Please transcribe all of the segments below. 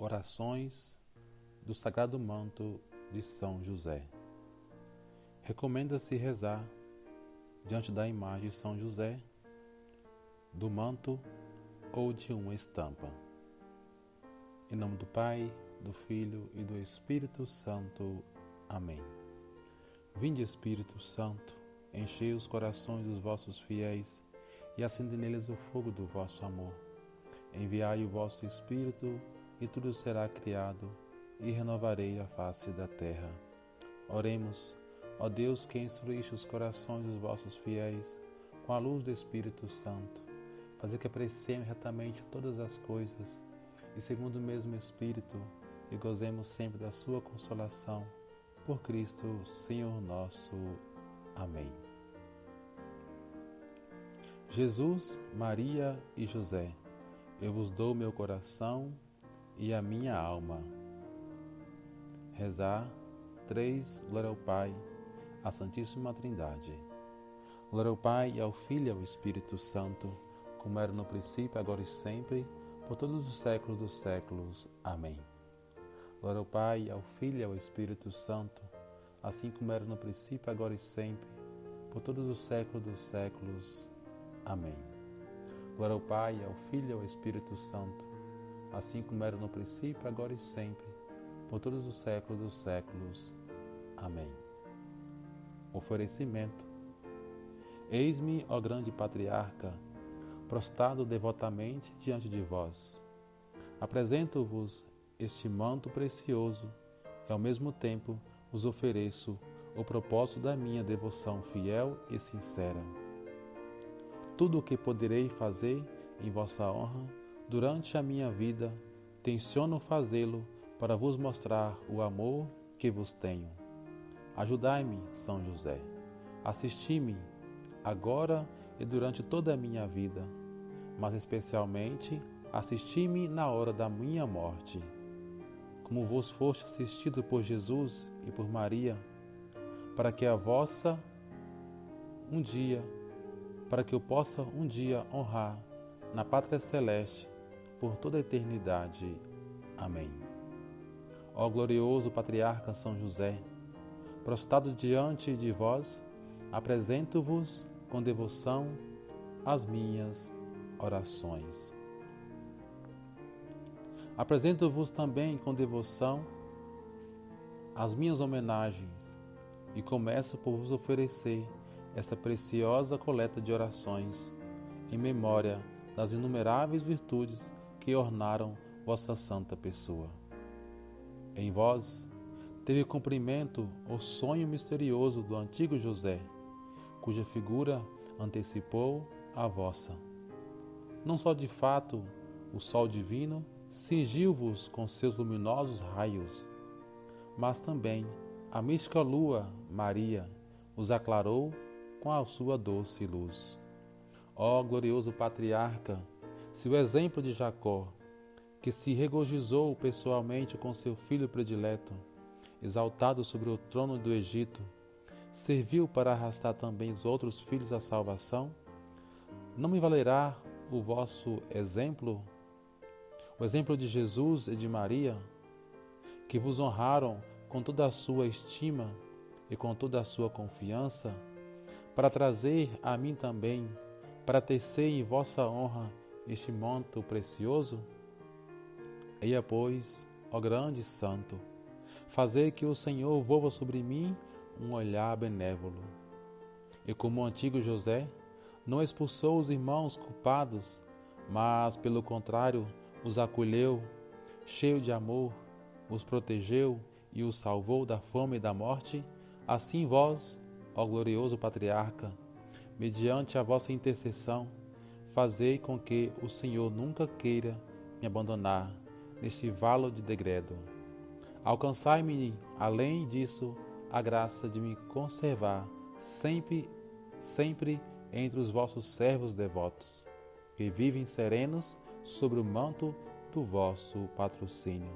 Orações do Sagrado Manto de São José. Recomenda-se rezar diante da imagem de São José, do manto ou de uma estampa. Em nome do Pai, do Filho e do Espírito Santo. Amém. Vinde, Espírito Santo, enchei os corações dos vossos fiéis e acende neles o fogo do vosso amor. Enviai o vosso Espírito e tudo será criado, e renovarei a face da terra. Oremos, ó Deus que instruíste os corações dos vossos fiéis com a luz do Espírito Santo, fazer que apreciemos retamente todas as coisas e segundo o mesmo Espírito e gozemos sempre da sua consolação. Por Cristo, Senhor nosso. Amém. Jesus, Maria e José, eu vos dou meu coração e a minha alma. Rezar três Glória ao Pai, à Santíssima Trindade. Glória ao Pai, ao Filho e ao Espírito Santo, como era no princípio, agora e sempre, por todos os séculos dos séculos. Amém. Glória ao Pai, ao Filho e ao Espírito Santo, assim como era no princípio, agora e sempre, por todos os séculos dos séculos. Amém. Glória ao Pai, ao Filho e ao Espírito Santo, assim como era no princípio, agora e sempre, por todos os séculos dos séculos. Amém. Oferecimento. Eis-me, ó grande patriarca, prostrado devotamente diante de vós. Apresento-vos este manto precioso e, ao mesmo tempo, vos ofereço o propósito da minha devoção fiel e sincera. Tudo o que poderei fazer em vossa honra Durante a minha vida, tenciono fazê-lo para vos mostrar o amor que vos tenho. Ajudai-me, São José. Assisti-me agora e durante toda a minha vida, mas especialmente assisti-me na hora da minha morte. Como vos foste assistido por Jesus e por Maria, para que a vossa um dia, para que eu possa um dia honrar na pátria celeste por toda a eternidade. Amém. Ó glorioso patriarca São José, prostrado diante de vós, apresento-vos com devoção as minhas orações. Apresento-vos também com devoção as minhas homenagens e começo por vos oferecer esta preciosa coleta de orações em memória das inumeráveis virtudes que ornaram vossa santa pessoa. Em vós teve cumprimento o sonho misterioso do antigo José, cuja figura antecipou a vossa. Não só de fato o sol divino cingiu-vos com seus luminosos raios, mas também a mística lua Maria os aclarou com a sua doce luz. Ó glorioso patriarca, se o exemplo de Jacó, que se regozijou pessoalmente com seu filho predileto, exaltado sobre o trono do Egito, serviu para arrastar também os outros filhos à salvação, não me valerá o vosso exemplo, o exemplo de Jesus e de Maria, que vos honraram com toda a sua estima e com toda a sua confiança, para trazer a mim também, para tecer em vossa honra este manto precioso? Eia, pois, ó grande santo, fazer que o Senhor volva sobre mim um olhar benévolo. E como o antigo José, não expulsou os irmãos culpados, mas, pelo contrário, os acolheu, cheio de amor, os protegeu e os salvou da fome e da morte, assim vós, ó glorioso patriarca, mediante a vossa intercessão, fazei com que o Senhor nunca queira me abandonar neste valo de degredo. Alcançai-me, além disso, a graça de me conservar sempre, sempre entre os vossos servos devotos, que vivem serenos sobre o manto do vosso patrocínio.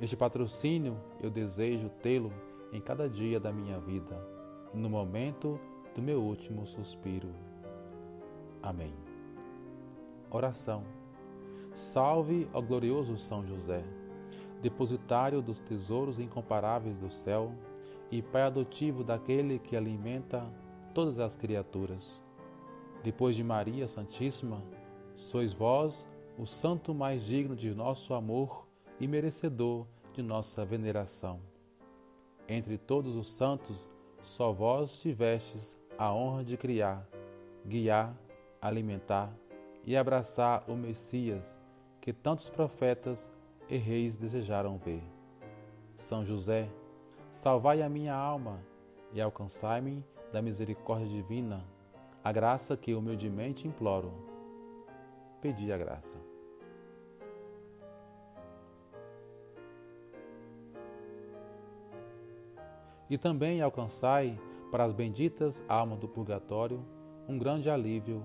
Este patrocínio eu desejo tê-lo em cada dia da minha vida, no momento do meu último suspiro. Amém. Oração. Salve, ó glorioso São José, depositário dos tesouros incomparáveis do céu e pai adotivo daquele que alimenta todas as criaturas. Depois de Maria Santíssima, sois vós o santo mais digno de nosso amor e merecedor de nossa veneração. Entre todos os santos, só vós tivestes a honra de criar, guiar, alimentar e abraçar o Messias que tantos profetas e reis desejaram ver. São José, salvai a minha alma e alcançai-me da misericórdia divina a graça que humildemente imploro. Pedi a graça. E também alcançai para as benditas almas do purgatório um grande alívio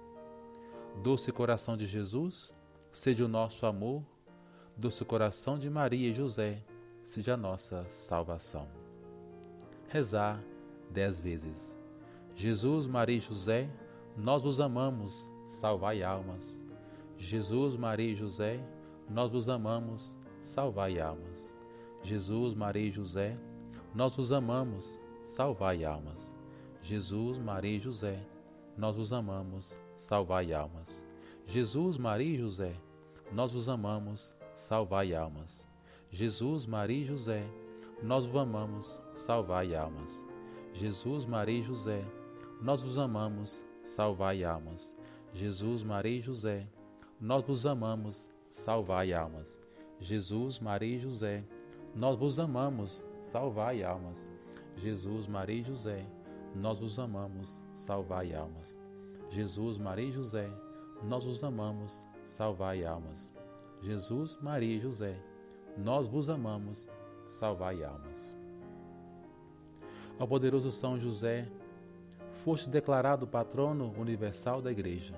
Doce coração de Jesus, seja o nosso amor, doce coração de Maria e José, seja a nossa salvação. Rezar dez vezes. Jesus, Maria e José, nós vos amamos, salvai almas. Jesus, Maria e José, nós vos amamos, salvai almas. Jesus, Maria e José, nós vos amamos, salvai almas. Jesus, Maria e José, nós vos amamos, salvai almas. Jesus, Maria e José, nós vos amamos, salvai almas. Jesus, Maria e José, nós vos amamos, salvai almas. Jesus, Maria e José, nós vos amamos, salvai almas. Jesus, Maria e José, nós vos amamos, salvai almas. Jesus, Maria e José, nós vos amamos, salvai almas. Jesus, Maria e José, nós vos amamos, salvai almas. Jesus, Maria e José, nós vos amamos, salvai almas. Jesus, Maria e José, nós vos amamos, salvai almas. Ó poderoso São José, foste declarado patrono universal da Igreja,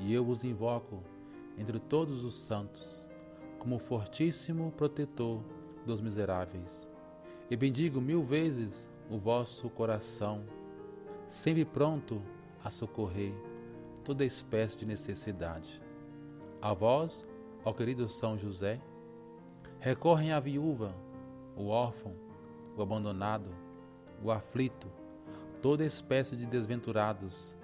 e eu vos invoco entre todos os santos como fortíssimo protetor dos miseráveis. E bendigo mil vezes o vosso coração, sempre pronto a socorrer toda espécie de necessidade. A vós, ó querido São José, recorrem a viúva, o órfão, o abandonado, o aflito, toda espécie de desventurados.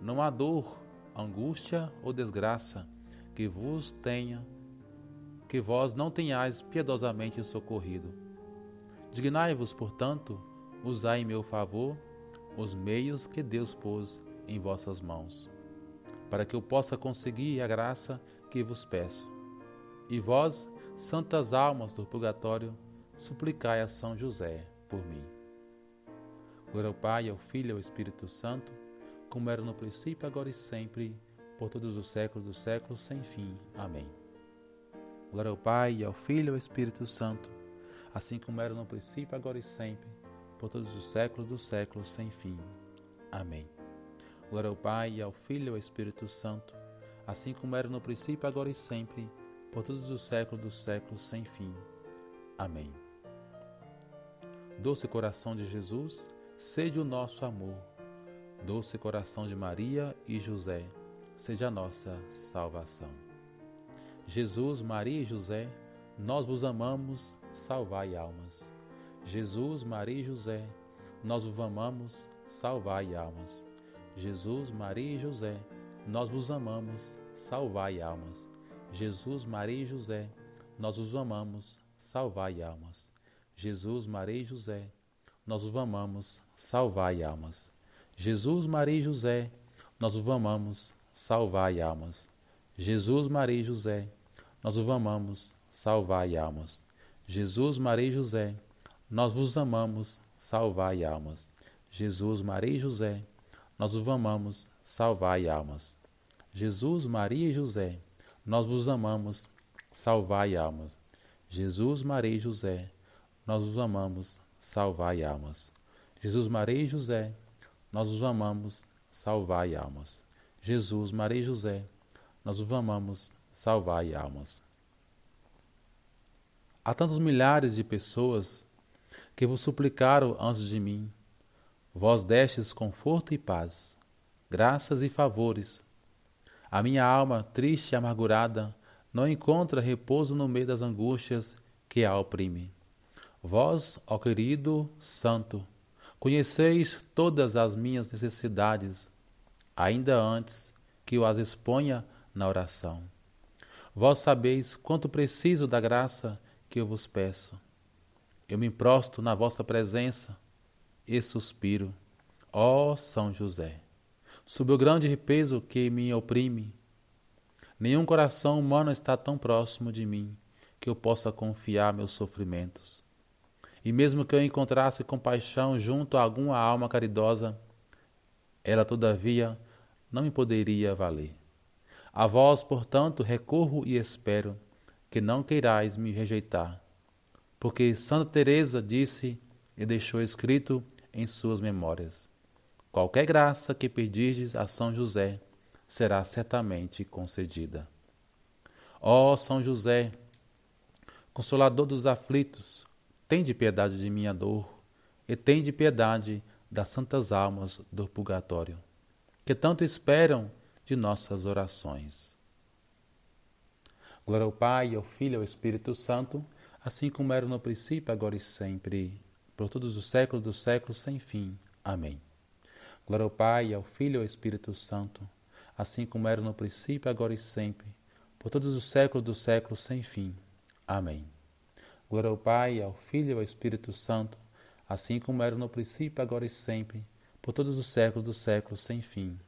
Não há dor, angústia ou desgraça que vos tenha, que vós não tenhais piedosamente socorrido. Dignai-vos, portanto, usai em meu favor os meios que Deus pôs em vossas mãos, para que eu possa conseguir a graça que vos peço. E vós, santas almas do purgatório, suplicai a São José por mim. Glória ao Pai, ao Filho e ao Espírito Santo, como era no princípio, agora e sempre, por todos os séculos dos séculos, sem fim. Amém. Glória ao Pai, ao Filho e ao Espírito Santo, assim como era no princípio, agora e sempre, por todos os séculos dos séculos, sem fim. Amém. Glória ao Pai, ao Filho e ao Espírito Santo, assim como era no princípio, agora e sempre, por todos os séculos dos séculos, sem fim. Amém. Doce coração de Jesus, Sede o nosso amor, doce coração de Maria e José, seja a nossa salvação. Jesus, Maria e José, nós vos amamos, salvai almas. Jesus, Maria e José, nós vos amamos, salvai almas. Jesus, Maria e José, nós vos amamos, salvai almas. Jesus, Maria e José, nós vos amamos, salvai almas. Jesus, Maria e José, nós os amamos, salvai almas. Jesus, Maria e José, nós os amamos, salvai almas. Jesus, Maria e José, nós os amamos, salvai almas. Jesus, Maria e José, nós vos amamos, salvai almas. Jesus, Maria e José, nós os amamos, salvai almas. Jesus, Maria e José, nós vos amamos, salvai almas. Jesus, Maria e José, nós os amamos, salvai almas. Jesus, Maria e José, nós os amamos, salvai almas. Jesus, Maria e José, nós os amamos, salvai almas. Há tantos milhares de pessoas que vos suplicaram antes de mim. Vós destes conforto e paz, graças e favores a minha alma, triste e amargurada, não encontra repouso no meio das angústias que a oprime. Vós, ó querido Santo, conheceis todas as minhas necessidades, ainda antes que eu as exponha na oração. Vós sabeis quanto preciso da graça que eu vos peço. Eu me prostro na vossa presença e suspiro, ó São José sob o grande peso que me oprime. Nenhum coração humano está tão próximo de mim que eu possa confiar meus sofrimentos. E mesmo que eu encontrasse compaixão junto a alguma alma caridosa, ela todavia não me poderia valer. A vós, portanto, recorro e espero que não queirais me rejeitar, porque Santa Teresa disse e deixou escrito em suas memórias: Qualquer graça que pedirdes a São José será certamente concedida. Ó São José, consolador dos aflitos, tende piedade de minha dor e tende piedade das santas almas do purgatório, que tanto esperam de nossas orações. Glória ao Pai, ao Filho e ao Espírito Santo, assim como era no princípio, agora e sempre, por todos os séculos dos séculos sem fim. Amém. Glória ao Pai, ao Filho e ao Espírito Santo, assim como era no princípio, agora e sempre, por todos os séculos dos séculos sem fim. Amém. Glória ao Pai, ao Filho e ao Espírito Santo, assim como era no princípio, agora e sempre, por todos os séculos dos séculos sem fim.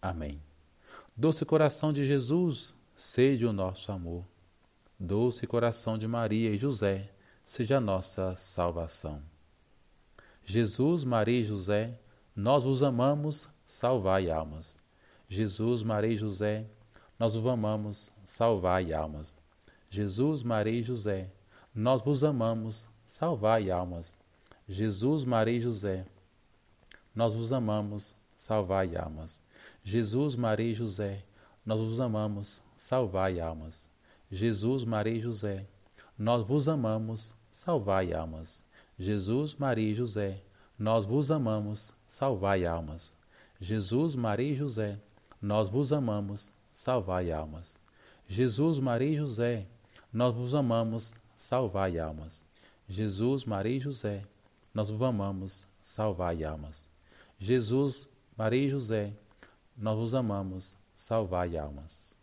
Amém. Doce coração de Jesus, sede o nosso amor. Doce coração de Maria e José, seja a nossa salvação. Jesus, Maria e José, nós vos amamos, salvai almas. Jesus, Maria e José, nós vos amamos, salvai almas. Jesus, Maria e José, nós vos amamos, salvai almas. Jesus, Maria e José, nós vos amamos, salvai almas. Jesus, Maria e José, nós vos amamos, salvai almas. Jesus, Maria e José, nós vos amamos, salvai almas. Jesus, Maria e José, nós vos amamos, salvai almas. Jesus, Maria e José, nós vos amamos, salvai almas. Jesus, Maria e José, nós vos amamos, salvai almas. Jesus, Maria e José, nós vos amamos, salvai almas. Jesus, Maria e José, nós vos amamos, salvai almas.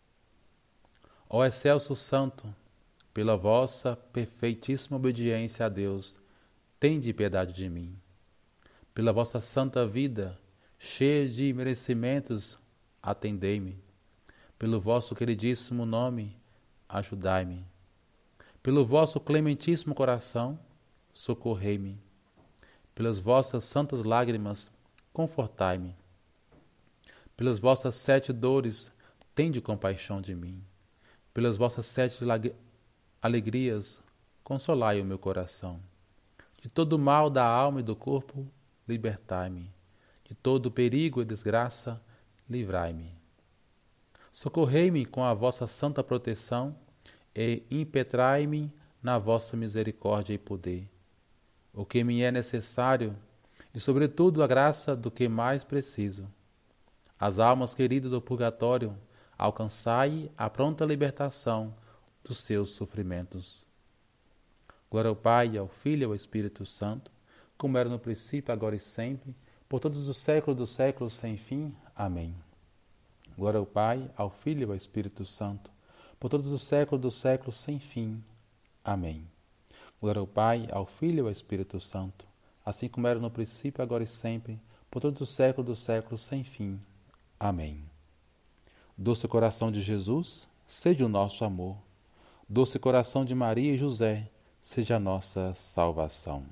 Ó excelso Santo, pela vossa perfeitíssima obediência a Deus, tende piedade de mim pela vossa santa vida, cheia de merecimentos, atendei-me. Pelo vosso queridíssimo nome, ajudai-me. Pelo vosso clementíssimo coração, socorrei-me. Pelas vossas santas lágrimas, confortai-me. Pelas vossas sete dores, tende compaixão de mim. Pelas vossas sete alegrias, consolai o meu coração. De todo mal da alma e do corpo, libertai-me. De todo perigo e desgraça, livrai-me. Socorrei-me com a vossa santa proteção e impetrai-me na vossa misericórdia e poder. O que me é necessário e, sobretudo, a graça do que mais preciso. As almas queridas do purgatório, alcançai a pronta libertação dos seus sofrimentos. Glória ao Pai, ao Filho e ao Espírito Santo como era no princípio, agora e sempre, por todos os séculos dos séculos sem fim. Amém. Glória ao Pai, ao Filho e ao Espírito Santo, por todos os séculos dos séculos sem fim. Amém. Glória ao Pai, ao Filho e ao Espírito Santo, assim como era no princípio, agora e sempre, por todos os séculos dos séculos sem fim. Amém. Doce coração de Jesus, seja o nosso amor. Doce coração de Maria e José, seja a nossa salvação.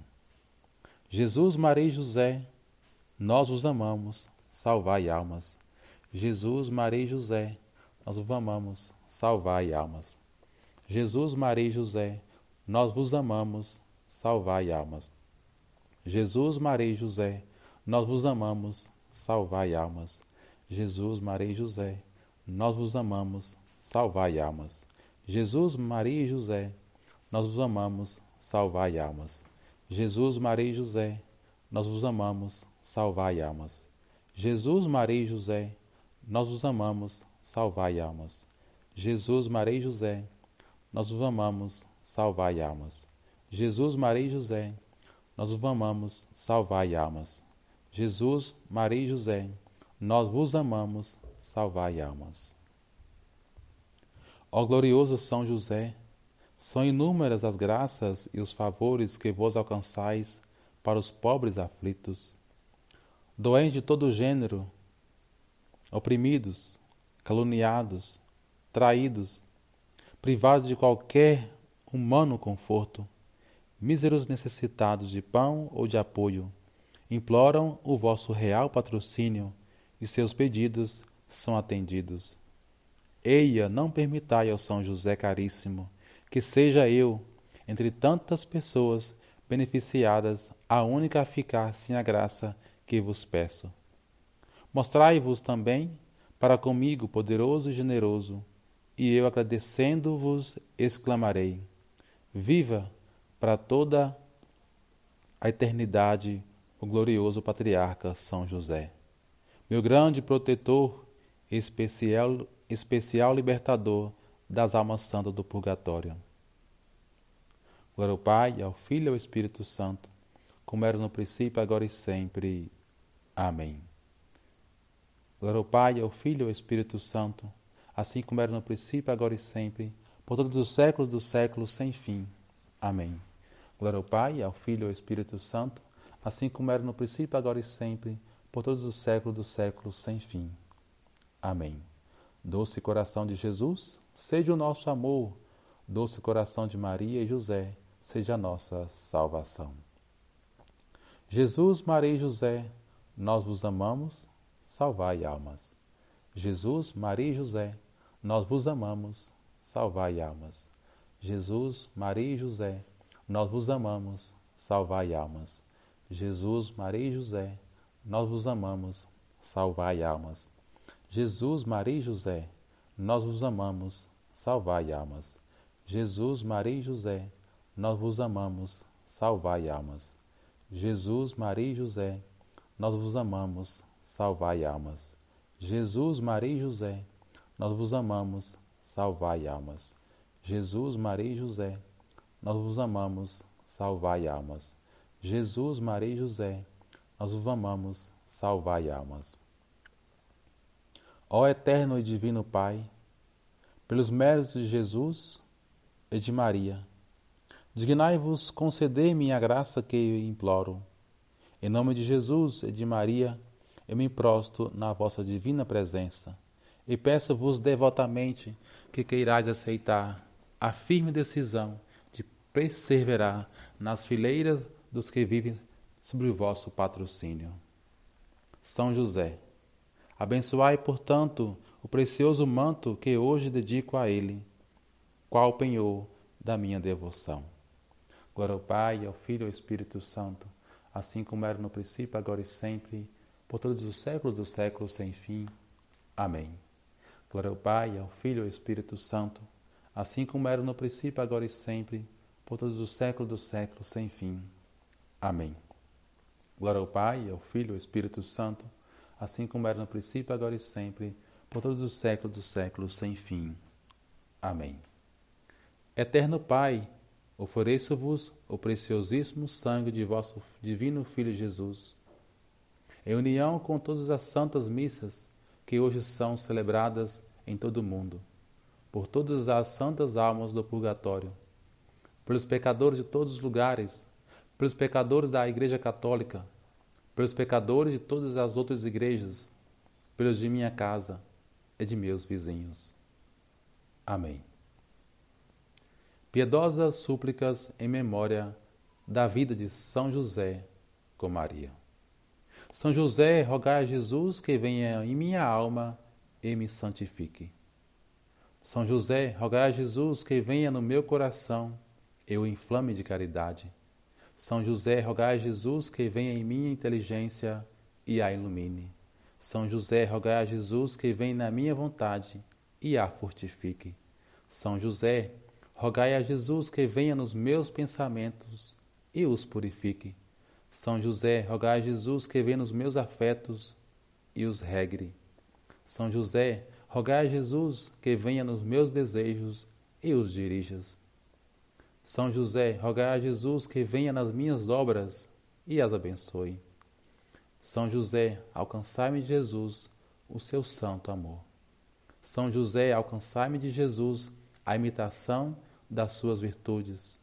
Jesus, Maria e José, nós os amamos, salvai almas. Jesus, Maria e José, nós vos amamos, salvai almas. Jesus, Maria e José, nós vos amamos, salvai almas. Jesus, Maria e José, nós vos amamos, salvai almas. Jesus, Maria e José, nós vos amamos, salvai almas. Jesus, Maria e José, nós vos amamos, salvai almas. Jesus, Maria e José, nós vos amamos, salvai almas. Jesus, Maria e José, nós vos amamos, salvai almas. Jesus, Maria e José, nós vos amamos, salvai almas. Jesus, Maria e José, nós vos amamos, salvai almas. Jesus, Maria e José, nós vos amamos, salvai almas. Ó glorioso São José, são inúmeras as graças e os favores que vos alcançais para os pobres aflitos, doentes de todo gênero, oprimidos, caluniados, traídos, privados de qualquer humano conforto, míseros necessitados de pão ou de apoio, imploram o vosso real patrocínio e seus pedidos são atendidos. Eia, não permitai ao São José caríssimo que seja eu, entre tantas pessoas beneficiadas, a única a ficar sem a graça que vos peço. Mostrai-vos também para comigo poderoso e generoso, e eu agradecendo-vos exclamarei: Viva para toda a eternidade o glorioso patriarca São José, meu grande protetor, especial, especial libertador das almas santas do purgatório. Glória ao Pai, ao Filho e ao Espírito Santo, como era no princípio, agora e sempre. Amém. Glória ao Pai, ao Filho e ao Espírito Santo, assim como era no princípio, agora e sempre, por todos os séculos dos séculos, sem fim. Amém. Glória ao Pai, ao Filho e ao Espírito Santo, assim como era no princípio, agora e sempre, por todos os séculos dos séculos, sem fim. Amém. Doce coração de Jesus, seja o nosso amor. Doce coração de Maria e José, seja a nossa salvação. Jesus, Maria e José, nós vos amamos salvai almas. Jesus, Maria e José, nós vos amamos, salvai almas. Jesus, Maria e José, nós vos amamos, salvai almas. Jesus, Maria e José, nós vos amamos, salvai almas. Jesus, Maria e José, nós vos amamos, salvai almas. Jesus, Maria e José, nós vos amamos, salvai almas. Jesus, Maria e José, nós vos amamos, salvai almas. Jesus, Maria e José, nós vos amamos, salvai almas. Jesus, Maria e José, nós vos amamos, salvai almas. Jesus, Maria e José, nós vos amamos, salvai almas. Ó eterno e divino Pai, pelos méritos de Jesus e de Maria, dignai-vos conceder me a graça que eu imploro. Em nome de Jesus e de Maria, eu me prosto na vossa divina presença e peço-vos devotamente que queirais aceitar a firme decisão de perseverar nas fileiras dos que vivem sob o vosso patrocínio. São José, abençoai, portanto, o precioso manto que hoje dedico a ele, qual penhor da minha devoção. Glória ao Pai, ao Filho e ao Espírito Santo, assim como era no princípio, agora e sempre por todos os séculos dos séculos sem fim. Amém. Glória ao Pai, ao Filho e ao Espírito Santo, assim como era no princípio, agora e sempre, por todos os séculos dos séculos sem fim. Amém. Glória ao Pai, ao Filho e ao Espírito Santo, assim como era no princípio, agora e sempre, por todos os séculos dos séculos sem fim. Amém. Eterno Pai, ofereço-vos o preciosíssimo sangue de vosso divino Filho Jesus em união com todas as santas missas que hoje são celebradas em todo o mundo, por todas as santas almas do purgatório, pelos pecadores de todos os lugares, pelos pecadores da Igreja Católica, pelos pecadores de todas as outras igrejas, pelos de minha casa e de meus vizinhos. Amém. Piedosas súplicas em memória da vida de São José com Maria. São José, rogai a Jesus que venha em minha alma e me santifique. São José, rogai a Jesus que venha no meu coração, eu inflame de caridade. São José, rogai a Jesus que venha em minha inteligência e a ilumine. São José, rogai a Jesus que venha na minha vontade e a fortifique. São José, rogai a Jesus que venha nos meus pensamentos e os purifique. São José, rogai a Jesus que venha nos meus afetos e os regre. São José, rogai a Jesus que venha nos meus desejos e os dirijas. São José, rogai a Jesus que venha nas minhas obras e as abençoe. São José, alcançai-me de Jesus o seu santo amor. São José, alcançai-me de Jesus a imitação das suas virtudes.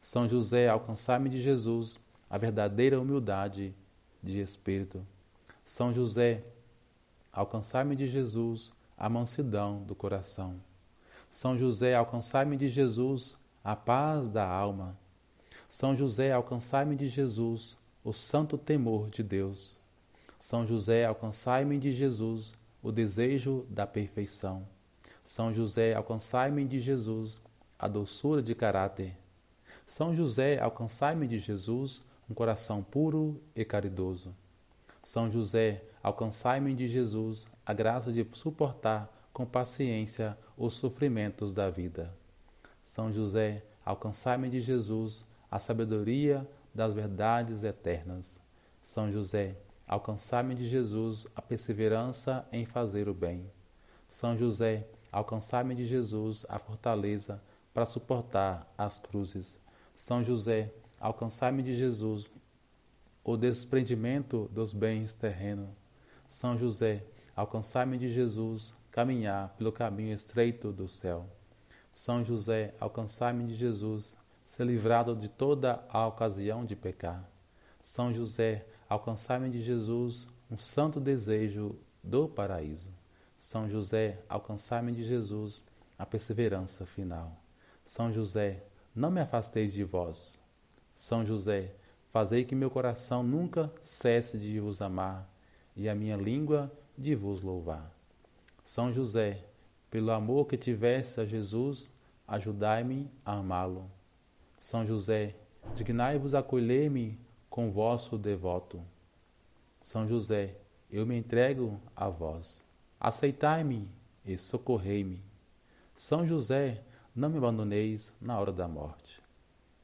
São José, alcançai-me de Jesus a verdadeira humildade de espírito. São José, alcançai-me de Jesus a mansidão do coração. São José, alcançai-me de Jesus a paz da alma. São José, alcançai-me de Jesus o santo temor de Deus. São José, alcançai-me de Jesus o desejo da perfeição. São José, alcançai-me de Jesus a doçura de caráter. São José, alcançai-me de Jesus um coração puro e caridoso. São José, alcançai-me de Jesus a graça de suportar com paciência os sofrimentos da vida. São José, alcançai-me de Jesus a sabedoria das verdades eternas. São José, alcançai-me de Jesus a perseverança em fazer o bem. São José, alcançai-me de Jesus a fortaleza para suportar as cruzes. São José, alcançai-me de Jesus o desprendimento dos bens terrenos. São José, alcançai-me de Jesus caminhar pelo caminho estreito do céu. São José, alcançai-me de Jesus ser livrado de toda a ocasião de pecar. São José, alcançai-me de Jesus um santo desejo do paraíso. São José, alcançai-me de Jesus a perseverança final. São José, não me afasteis de vós. São José, fazei que meu coração nunca cesse de vos amar e a minha língua de vos louvar. São José, pelo amor que tivesse a Jesus, ajudai-me a amá-lo. São José, dignai-vos acolher-me com vosso devoto. São José, eu me entrego a vós. Aceitai-me e socorrei-me. São José, não me abandoneis na hora da morte.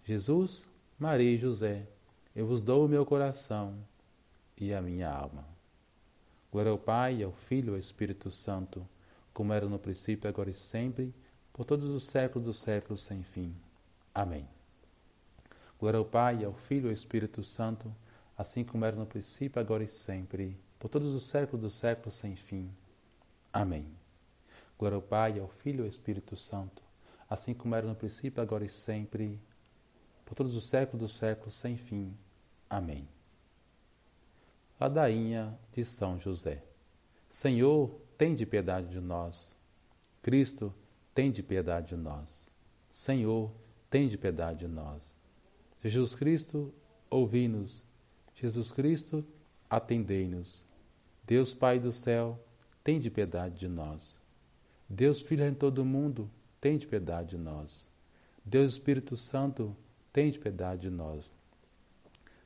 Jesus, Maria e José, eu vos dou o meu coração e a minha alma. Glória ao Pai, ao Filho e ao Espírito Santo, como era no princípio, agora e sempre, por todos os séculos dos séculos sem fim. Amém. Glória ao Pai, ao Filho e ao Espírito Santo, assim como era no princípio, agora e sempre, por todos os séculos dos séculos sem fim. Amém. Glória ao Pai, ao Filho e ao Espírito Santo, assim como era no princípio, agora e sempre, por todos os séculos dos séculos sem fim. Amém. Ladainha de São José. Senhor, tem de piedade de nós. Cristo, tem de piedade de nós. Senhor, tem de piedade de nós. Jesus Cristo, ouvi-nos. Jesus Cristo, atendei-nos. Deus Pai do céu, tem de piedade de nós. Deus Filho em todo o mundo, tem de piedade de nós. Deus Espírito Santo, tem de piedade de nós.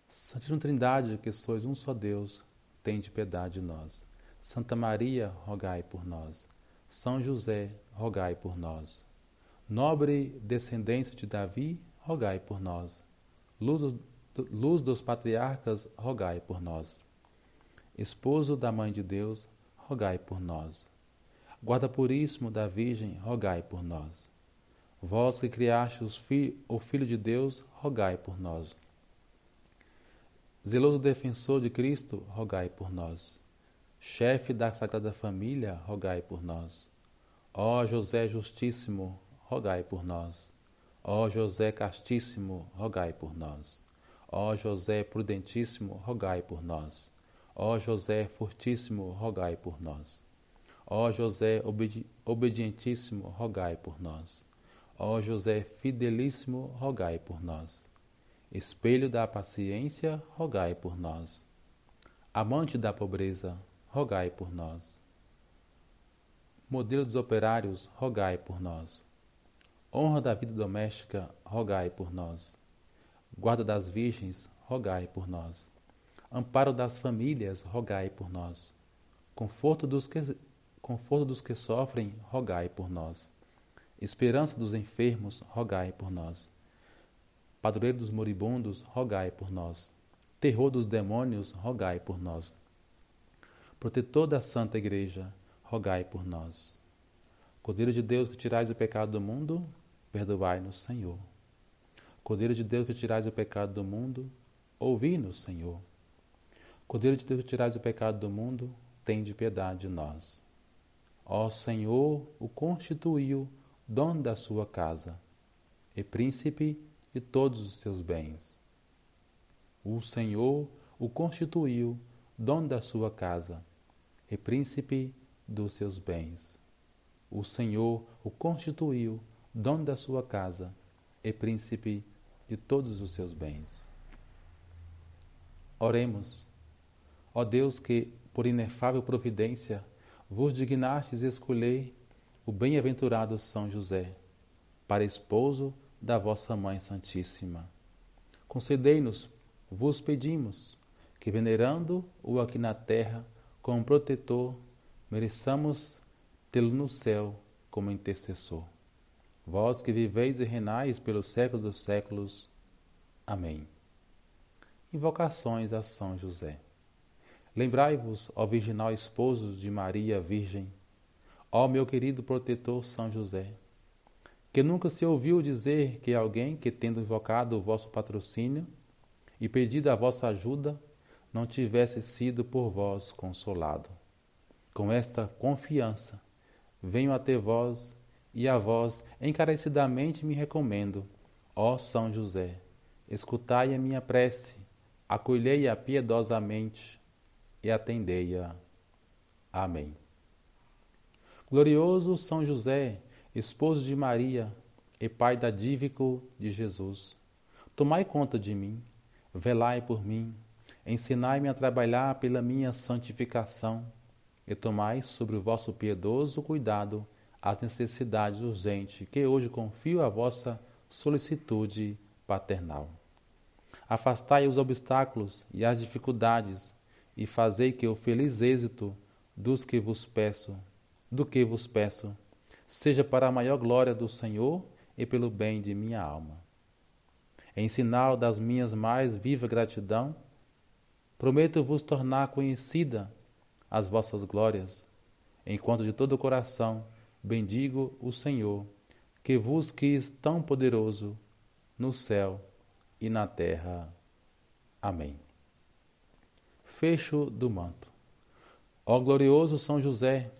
Santíssima Trindade, que sois um só Deus, tem de piedade de nós. Santa Maria, rogai por nós. São José, rogai por nós. Nobre descendência de Davi, rogai por nós. Luz, luz dos patriarcas, rogai por nós. Esposo da Mãe de Deus, rogai por nós. Guarda puríssimo da Virgem, rogai por nós. Vós que criastes fi o Filho de Deus, rogai por nós. Zeloso defensor de Cristo, rogai por nós. Chefe da Sagrada Família, rogai por nós. Ó José Justíssimo, rogai por nós. Ó José Castíssimo, rogai por nós. Ó José Prudentíssimo, rogai por nós. Ó José Fortíssimo, rogai por nós. Ó José obedi Obedientíssimo, rogai por nós. Ó José Fidelíssimo, rogai por nós. Espelho da paciência, rogai por nós. Amante da pobreza, rogai por nós. Modelo dos operários, rogai por nós. Honra da vida doméstica, rogai por nós. Guarda das virgens, rogai por nós. Amparo das famílias, rogai por nós. Conforto dos que, conforto dos que sofrem, rogai por nós. Esperança dos enfermos, rogai por nós. Padroeiro dos moribundos, rogai por nós. Terror dos demônios, rogai por nós. Protetor da Santa Igreja, rogai por nós. Cordeiro de Deus que tirais o pecado do mundo, perdoai-nos, Senhor. Cordeiro de Deus que tirais o pecado do mundo, ouvi-nos, Senhor. Cordeiro de Deus que tirais o pecado do mundo, tende piedade de nós. Ó Senhor, o constituiu dono da sua casa e príncipe de todos os seus bens. O Senhor o constituiu dono da sua casa e príncipe dos seus bens. O Senhor o constituiu dono da sua casa e príncipe de todos os seus bens. Oremos, ó Deus que, por inefável providência, vos dignastes escolher o bem-aventurado São José para esposo da vossa Mãe Santíssima. Concedei-nos, vos pedimos, que venerando-o aqui na terra como protetor mereçamos tê-lo no céu como intercessor. Vós que viveis e renais pelos séculos dos séculos. Amém. Invocações a São José. Lembrai-vos, ó virginal esposo de Maria Virgem, ó meu querido protetor São José, que nunca se ouviu dizer que alguém que, tendo invocado o vosso patrocínio e pedido a vossa ajuda, não tivesse sido por vós consolado. Com esta confiança, venho até vós e a vós encarecidamente me recomendo, ó São José. Escutai a minha prece, acolhei-a piedosamente e atendei-a. Amém. Glorioso São José, esposo de Maria e pai da dívico de Jesus, tomai conta de mim, velai por mim, ensinai-me a trabalhar pela minha santificação e tomai sobre o vosso piedoso cuidado as necessidades urgentes que hoje confio à vossa solicitude paternal. Afastai os obstáculos e as dificuldades e fazei que o feliz êxito dos que vos peço, do que vos peço, seja para a maior glória do Senhor e pelo bem de minha alma. Em sinal das minhas mais viva gratidão, prometo vos tornar conhecida as vossas glórias, enquanto de todo o coração bendigo o Senhor, que vos quis tão poderoso no céu e na terra. Amém. Fecho do manto. Ó glorioso São José,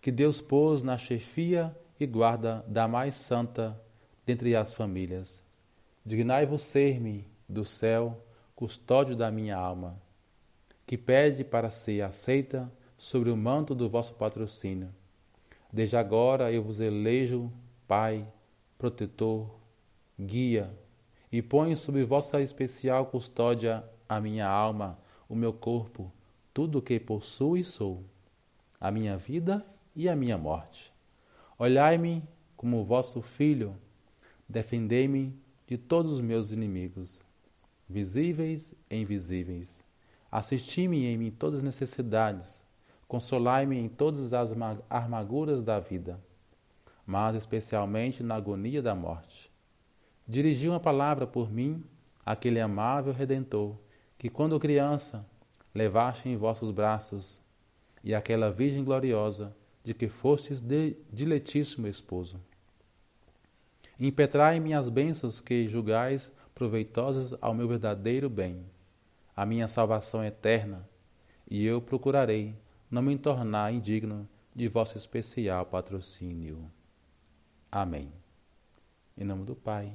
que Deus pôs na chefia e guarda da mais santa dentre as famílias, dignai-vos ser-me do céu, custódio da minha alma que pede para ser aceita sobre o manto do vosso patrocínio. Desde agora eu vos elejo Pai, protetor, guia, e ponho sob vossa especial custódia a minha alma, o meu corpo, tudo o que possuo e sou, a minha vida e a minha morte. Olhai-me como vosso filho, defendei-me de todos os meus inimigos, visíveis e invisíveis Assisti-me em todas as necessidades, consolai-me em todas as armaduras da vida, mas especialmente na agonia da morte. Dirigi uma palavra por mim àquele amável Redentor, que quando criança levaste em vossos braços, e aquela Virgem gloriosa, de que fostes diletíssimo esposo. Impetrai-me as bênçãos que julgais proveitosas ao meu verdadeiro bem a minha salvação eterna, e eu procurarei não me tornar indigno de vosso especial patrocínio. Amém. Em nome do Pai,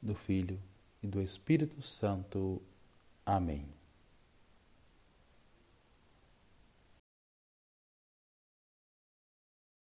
do Filho e do Espírito Santo. Amém.